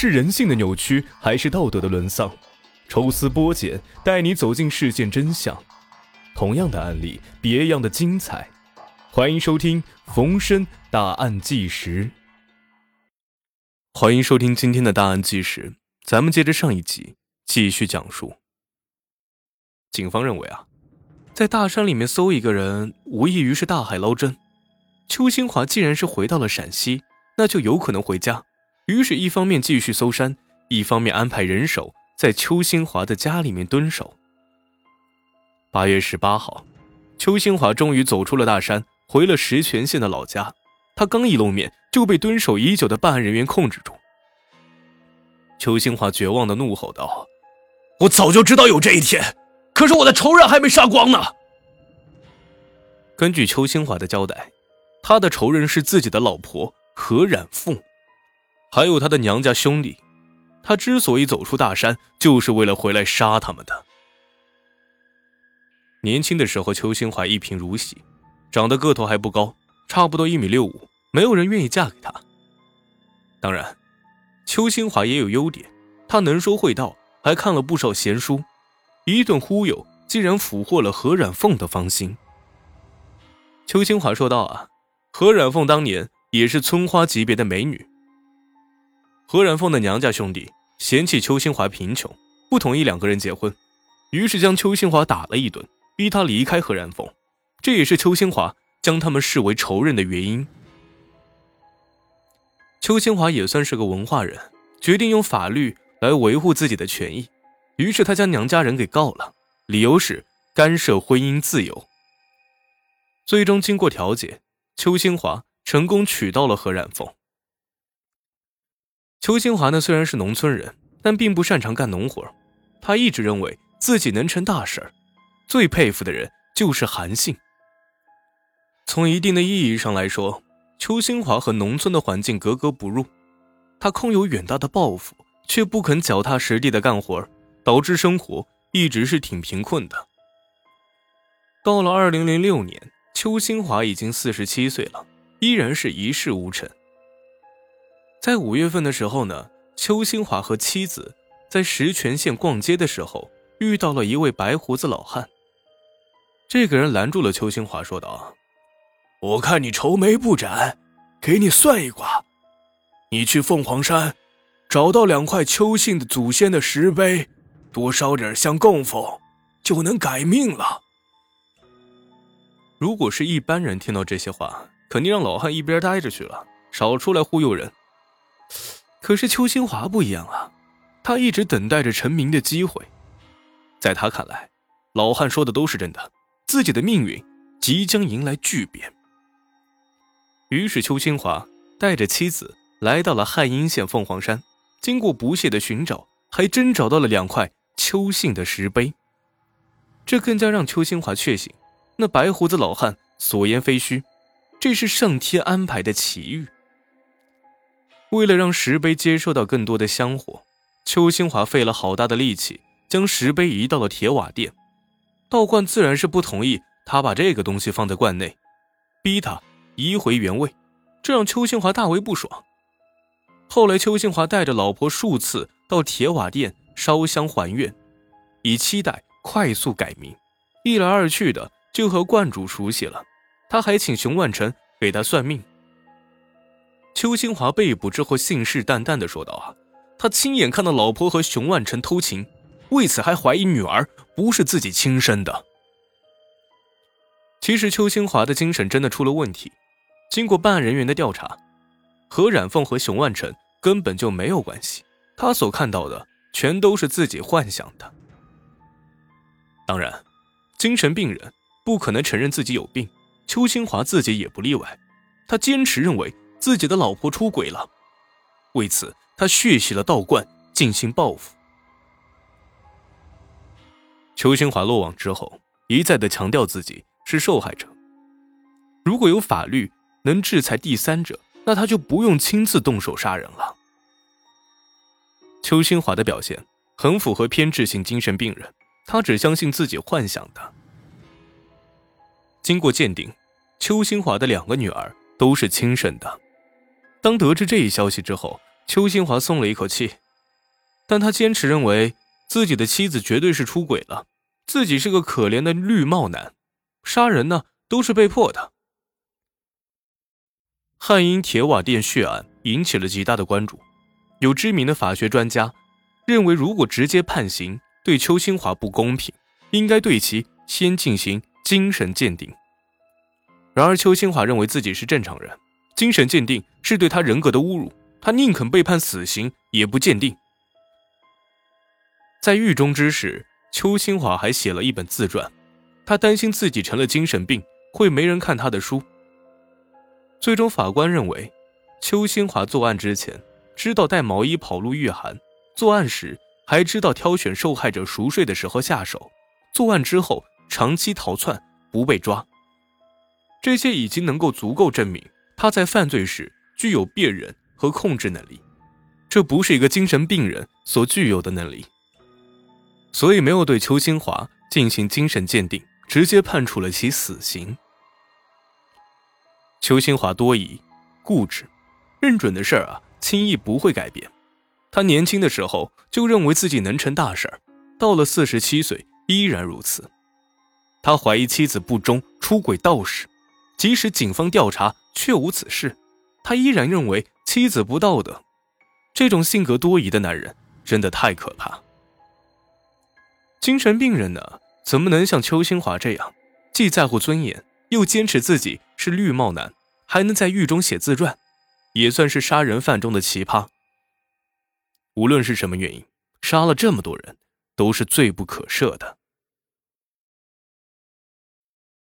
是人性的扭曲，还是道德的沦丧？抽丝剥茧，带你走进事件真相。同样的案例，别样的精彩。欢迎收听冯生大案纪实。欢迎收听今天的大案纪实，咱们接着上一集继续讲述。警方认为啊，在大山里面搜一个人，无异于是大海捞针。邱新华既然是回到了陕西，那就有可能回家。于是，一方面继续搜山，一方面安排人手。在邱新华的家里面蹲守。八月十八号，邱新华终于走出了大山，回了石泉县的老家。他刚一露面，就被蹲守已久的办案人员控制住。邱新华绝望的怒吼道：“我早就知道有这一天，可是我的仇人还没杀光呢。”根据邱新华的交代，他的仇人是自己的老婆何冉凤，还有他的娘家兄弟。他之所以走出大山，就是为了回来杀他们的。年轻的时候，邱新华一贫如洗，长得个头还不高，差不多一米六五，没有人愿意嫁给他。当然，邱新华也有优点，他能说会道，还看了不少闲书，一顿忽悠，竟然俘获了何冉凤的芳心。邱新华说道：“啊，何冉凤当年也是村花级别的美女。何染凤的娘家兄弟。”嫌弃邱新华贫穷，不同意两个人结婚，于是将邱新华打了一顿，逼他离开何染凤。这也是邱新华将他们视为仇人的原因。邱新华也算是个文化人，决定用法律来维护自己的权益，于是他将娘家人给告了，理由是干涉婚姻自由。最终经过调解，邱新华成功娶到了何染凤。邱新华呢，虽然是农村人，但并不擅长干农活。他一直认为自己能成大事儿，最佩服的人就是韩信。从一定的意义上来说，邱新华和农村的环境格格不入。他空有远大的抱负，却不肯脚踏实地的干活，导致生活一直是挺贫困的。到了二零零六年，邱新华已经四十七岁了，依然是一事无成。在五月份的时候呢，邱新华和妻子在石泉县逛街的时候，遇到了一位白胡子老汉。这个人拦住了邱新华，说道：“我看你愁眉不展，给你算一卦。你去凤凰山，找到两块邱姓的祖先的石碑，多烧点香供奉，就能改命了。”如果是一般人听到这些话，肯定让老汉一边待着去了，少出来忽悠人。可是邱新华不一样啊，他一直等待着成名的机会。在他看来，老汉说的都是真的，自己的命运即将迎来巨变。于是邱新华带着妻子来到了汉阴县凤凰山，经过不懈的寻找，还真找到了两块邱姓的石碑。这更加让邱新华确信，那白胡子老汉所言非虚，这是上天安排的奇遇。为了让石碑接受到更多的香火，邱新华费了好大的力气，将石碑移到了铁瓦店。道观自然是不同意他把这个东西放在罐内，逼他移回原位，这让邱新华大为不爽。后来，邱新华带着老婆数次到铁瓦店烧香还愿，以期待快速改名。一来二去的，就和观主熟悉了。他还请熊万成给他算命。邱新华被捕之后，信誓旦旦地说道：“啊，他亲眼看到老婆和熊万成偷情，为此还怀疑女儿不是自己亲生的。”其实，邱新华的精神真的出了问题。经过办案人员的调查，何冉凤和熊万成根本就没有关系，他所看到的全都是自己幻想的。当然，精神病人不可能承认自己有病，邱新华自己也不例外，他坚持认为。自己的老婆出轨了，为此他血洗了道观进行报复。邱新华落网之后，一再的强调自己是受害者。如果有法律能制裁第三者，那他就不用亲自动手杀人了。邱新华的表现很符合偏执性精神病人，他只相信自己幻想的。经过鉴定，邱新华的两个女儿都是亲生的。当得知这一消息之后，邱新华松了一口气，但他坚持认为自己的妻子绝对是出轨了，自己是个可怜的绿帽男，杀人呢都是被迫的。汉阴铁瓦店血案引起了极大的关注，有知名的法学专家认为，如果直接判刑对邱新华不公平，应该对其先进行精神鉴定。然而，邱新华认为自己是正常人，精神鉴定是对他人格的侮辱，他宁肯被判死刑也不鉴定。在狱中之时，邱新华还写了一本自传，他担心自己成了精神病会没人看他的书。最终，法官认为，邱新华作案之前知道带毛衣跑路御寒，作案时还知道挑选受害者熟睡的时候下手，作案之后长期逃窜不被抓。这些已经能够足够证明他在犯罪时具有辨认和控制能力，这不是一个精神病人所具有的能力。所以没有对邱新华进行精神鉴定，直接判处了其死刑。邱新华多疑、固执，认准的事儿啊，轻易不会改变。他年轻的时候就认为自己能成大事儿，到了四十七岁依然如此。他怀疑妻子不忠、出轨道士，即使警方调查却无此事，他依然认为妻子不道德。这种性格多疑的男人真的太可怕。精神病人呢，怎么能像邱新华这样，既在乎尊严？又坚持自己是绿帽男，还能在狱中写自传，也算是杀人犯中的奇葩。无论是什么原因，杀了这么多人，都是罪不可赦的。